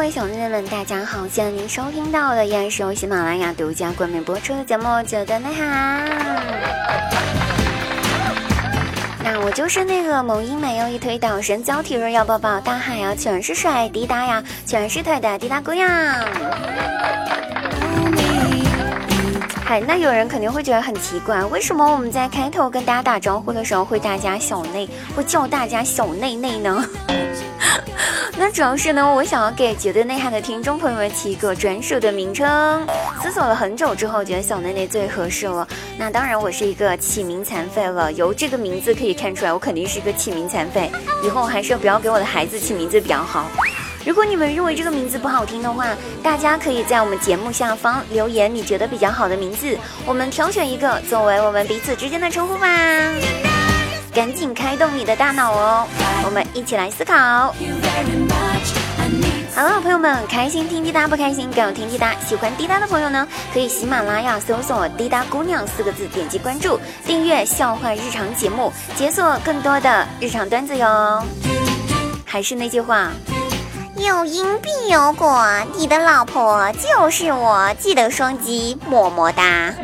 各位小妹妹们，大家好！现在您收听到的依然是由喜马拉雅独家冠名播出的节目《觉得内涵》。那我就是那个萌音美又一推倒神交体弱要抱抱，大海呀全是帅，滴答呀全是腿的滴答姑娘。嗨，那有人肯定会觉得很奇怪，为什么我们在开头跟大家打招呼的时候会大家小内，会叫大家小内内呢？那主要是呢，我想要给绝对内涵的听众朋友们起一个专属的名称。思索了很久之后，觉得小内内最合适了。那当然，我是一个起名残废了。由这个名字可以看出来，我肯定是一个起名残废。以后还是不要给我的孩子起名字比较好。如果你们认为这个名字不好听的话，大家可以在我们节目下方留言你觉得比较好的名字，我们挑选一个作为我们彼此之间的称呼吧。赶紧开动你的大脑哦，我们一起来思考。好了，朋友们，开心听滴答，不开心更要听滴答。喜欢滴答的朋友呢，可以喜马拉雅搜索“滴答姑娘”四个字，点击关注，订阅笑话日常节目，解锁更多的日常段子哟。还是那句话，有因必有果，你的老婆就是我，记得双击么么哒。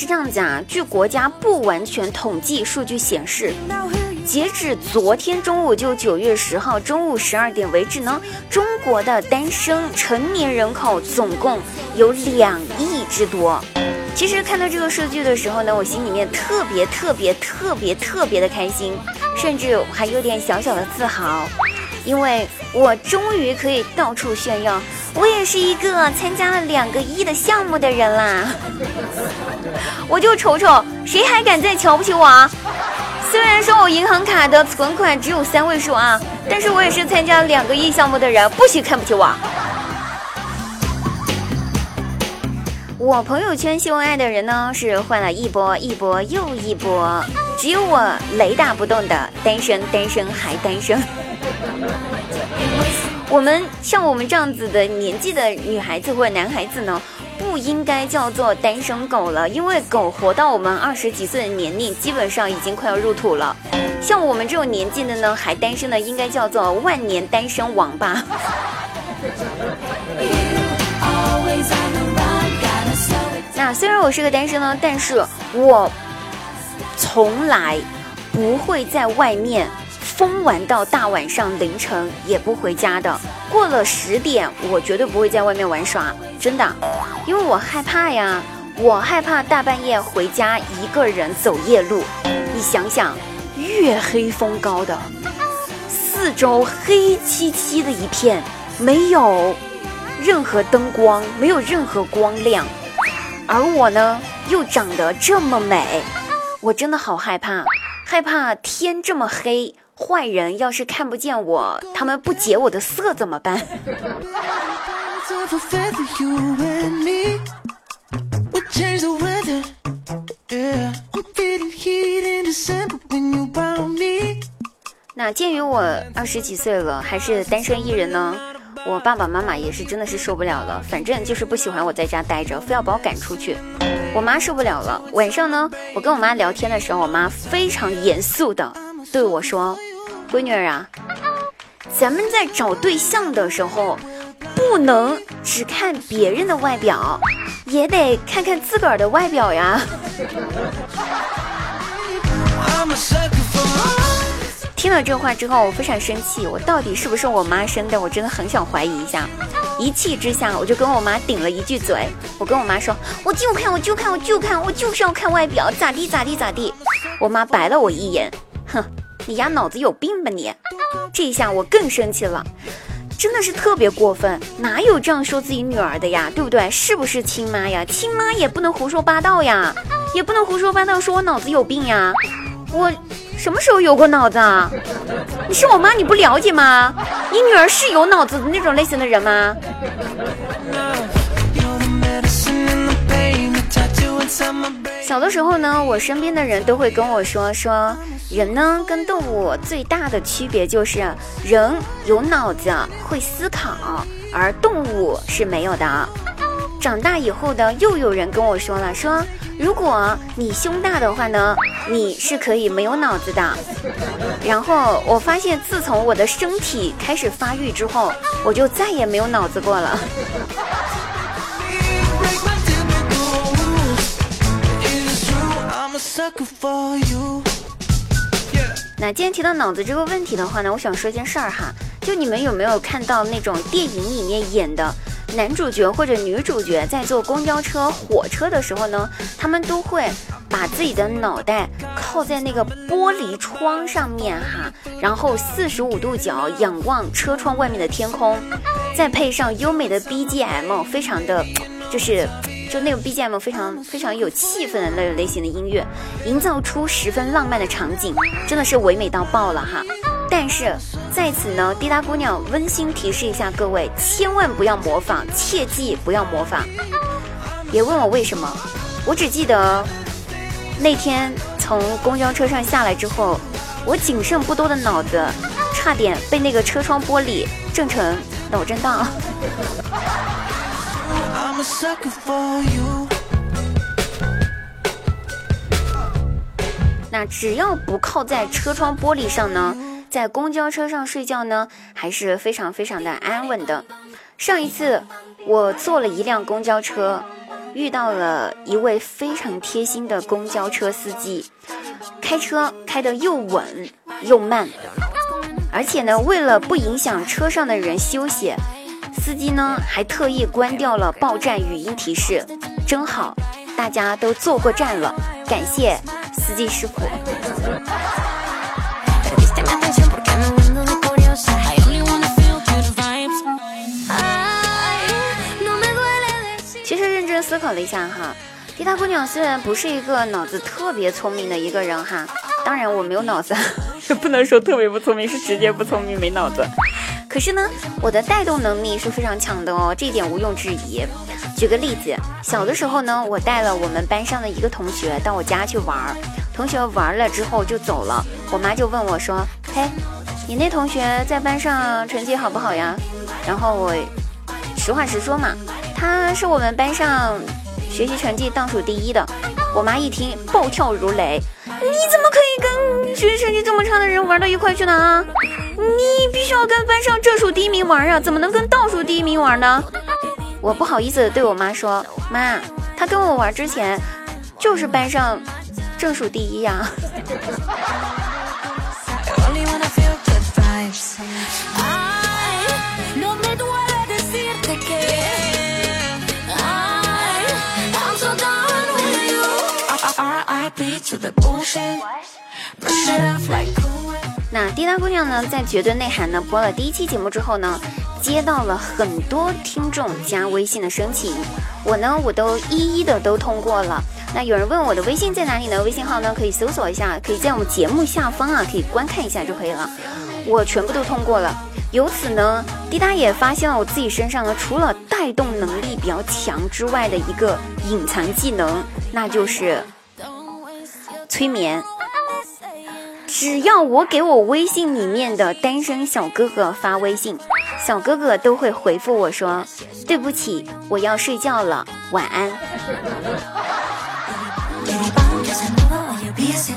是这样子啊，据国家不完全统计数据显示，截止昨天中午，就九月十号中午十二点为止呢，中国的单身成年人口总共有两亿之多。其实看到这个数据的时候呢，我心里面特别特别特别特别的开心，甚至还有点小小的自豪，因为我终于可以到处炫耀。我也是一个参加了两个亿的项目的人啦，我就瞅瞅谁还敢再瞧不起我啊！虽然说我银行卡的存款只有三位数啊，但是我也是参加了两个亿项目的人，不许看不起我。我朋友圈秀恩爱的人呢，是换了一波一波又一波，只有我雷打不动的单身，单身还单身。我们像我们这样子的年纪的女孩子或者男孩子呢，不应该叫做单身狗了，因为狗活到我们二十几岁的年龄，基本上已经快要入土了。像我们这种年纪的呢，还单身的，应该叫做万年单身王吧。那虽然我是个单身呢，但是我从来不会在外面。疯玩到大晚上凌晨也不回家的，过了十点我绝对不会在外面玩耍，真的，因为我害怕呀，我害怕大半夜回家一个人走夜路。你想想，月黑风高的，四周黑漆漆的一片，没有任何灯光，没有任何光亮，而我呢又长得这么美，我真的好害怕，害怕天这么黑。坏人要是看不见我，他们不解我的色怎么办？那鉴于我二十几岁了，还是单身一人呢，我爸爸妈妈也是真的是受不了了，反正就是不喜欢我在家待着，非要把我赶出去。我妈受不了了，晚上呢，我跟我妈聊天的时候，我妈非常严肃的对我说。闺女儿啊，咱们在找对象的时候，不能只看别人的外表，也得看看自个儿的外表呀。听了这话之后，我非常生气，我到底是不是我妈生的？我真的很想怀疑一下。一气之下，我就跟我妈顶了一句嘴，我跟我妈说，我就看，我就看，我就看，我就是要看外表，咋地咋地咋地。我妈白了我一眼，哼。你丫脑子有病吧你！这一下我更生气了，真的是特别过分，哪有这样说自己女儿的呀？对不对？是不是亲妈呀？亲妈也不能胡说八道呀，也不能胡说八道说我脑子有病呀！我什么时候有过脑子啊？你是我妈你不了解吗？你女儿是有脑子的那种类型的人吗？小的时候呢，我身边的人都会跟我说说，人呢跟动物最大的区别就是人有脑子会思考，而动物是没有的。长大以后的又有人跟我说了，说如果你胸大的话呢，你是可以没有脑子的。然后我发现，自从我的身体开始发育之后，我就再也没有脑子过了。那既然提到脑子这个问题的话呢，我想说件事儿哈，就你们有没有看到那种电影里面演的男主角或者女主角在坐公交车、火车的时候呢，他们都会把自己的脑袋靠在那个玻璃窗上面哈，然后四十五度角仰望车窗外面的天空，再配上优美的 BGM，非常的就是。就那种 BGM 非常非常有气氛的那种类型的音乐，营造出十分浪漫的场景，真的是唯美到爆了哈！但是在此呢，滴答姑娘温馨提示一下各位，千万不要模仿，切记不要模仿。别问我为什么，我只记得那天从公交车上下来之后，我仅剩不多的脑子，差点被那个车窗玻璃震成脑震荡。那只要不靠在车窗玻璃上呢，在公交车上睡觉呢，还是非常非常的安稳的。上一次我坐了一辆公交车，遇到了一位非常贴心的公交车司机，开车开得又稳又慢，而且呢，为了不影响车上的人休息。司机呢，还特意关掉了报站语音提示，真好，大家都坐过站了，感谢司机师傅。了一下哈，滴答姑娘虽然不是一个脑子特别聪明的一个人哈，当然我没有脑子，不能说特别不聪明，是直接不聪明没脑子。可是呢，我的带动能力是非常强的哦，这一点毋庸置疑。举个例子，小的时候呢，我带了我们班上的一个同学到我家去玩，同学玩了之后就走了，我妈就问我说：“嘿，你那同学在班上成绩好不好呀？”然后我实话实说嘛，他是我们班上学习成绩倒数第一的。我妈一听暴跳如雷：“你怎么可以跟学习成绩这么差的人玩到一块去呢？啊？”你必须要跟班上正数第一名玩啊，怎么能跟倒数第一名玩呢？我不好意思对我妈说，妈，他跟我玩之前就是班上正数第一呀。那滴答姑娘呢，在绝对内涵呢播了第一期节目之后呢，接到了很多听众加微信的申请，我呢我都一一的都通过了。那有人问我的微信在哪里呢？微信号呢可以搜索一下，可以在我们节目下方啊可以观看一下就可以了。我全部都通过了，由此呢，滴答也发现了我自己身上呢除了带动能力比较强之外的一个隐藏技能，那就是催眠。只要我给我微信里面的单身小哥哥发微信，小哥哥都会回复我说：“对不起，我要睡觉了，晚安。”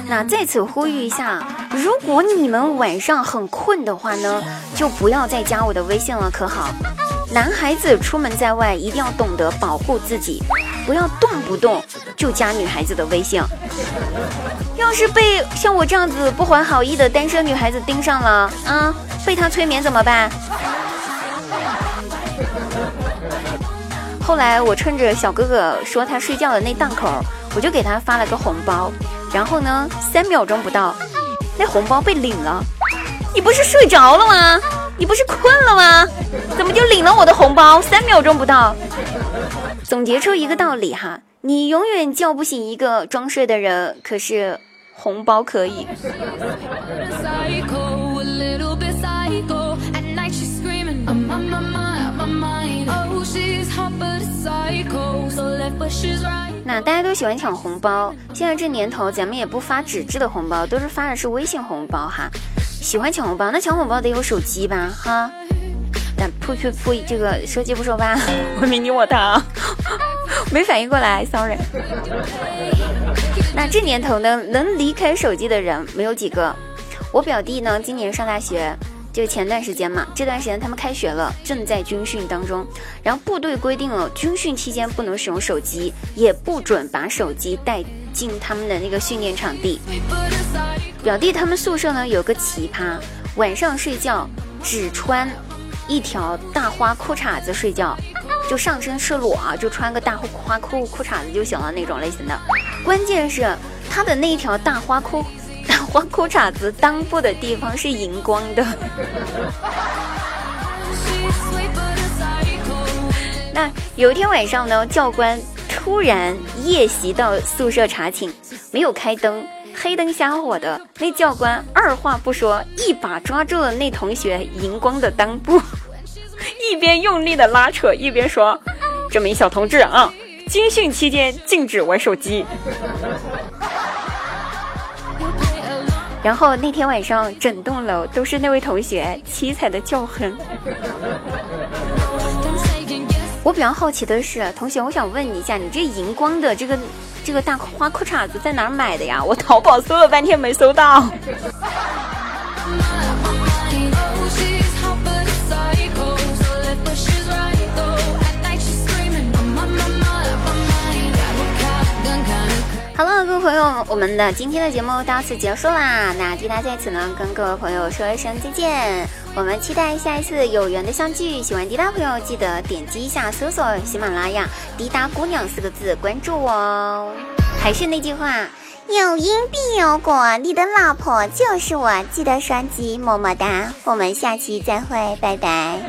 那在此呼吁一下，如果你们晚上很困的话呢，就不要再加我的微信了，可好？男孩子出门在外一定要懂得保护自己，不要动不动就加女孩子的微信。要是被像我这样子不怀好意的单身女孩子盯上了啊，被他催眠怎么办？后来我趁着小哥哥说他睡觉的那档口，我就给他发了个红包，然后呢，三秒钟不到，那红包被领了。你不是睡着了吗？你不是困了吗？怎么就领了我的红包？三秒钟不到，总结出一个道理哈，你永远叫不醒一个装睡的人，可是红包可以。那大家都喜欢抢红包，现在这年头咱们也不发纸质的红包，都是发的是微信红包哈。喜欢抢红包，那抢红包得有手机吧，哈。但噗噗噗，这个说鸡不说吧，我明你我他，没反应过来，sorry。那这年头呢，能离开手机的人没有几个。我表弟呢，今年上大学，就前段时间嘛，这段时间他们开学了，正在军训当中。然后部队规定了，军训期间不能使用手机，也不准把手机带进他们的那个训练场地。表弟他们宿舍呢有个奇葩，晚上睡觉只穿一条大花裤衩子睡觉。就上身赤裸啊，就穿个大花裤裤衩子就行了那种类型的。关键是他的那一条大花裤大花裤衩子裆部的地方是荧光的。那有一天晚上呢，教官突然夜袭到宿舍查寝，没有开灯，黑灯瞎火的。那教官二话不说，一把抓住了那同学荧光的裆部。一边用力的拉扯，一边说：“这名小同志啊，军训期间禁止玩手机。”然后那天晚上，整栋楼都是那位同学凄惨的叫声。我比较好奇的是，同学，我想问你一下，你这荧光的这个这个大花裤衩子在哪儿买的呀？我淘宝搜了半天没搜到。朋友，我们的今天的节目到此结束啦。那滴答在此呢，跟各位朋友说一声再见。我们期待下一次有缘的相聚。喜欢滴答朋友，记得点击一下搜索喜马拉雅“滴答姑娘”四个字，关注我哦。还是那句话，有因必有果，你的老婆就是我。记得双击么么哒，我们下期再会，拜拜。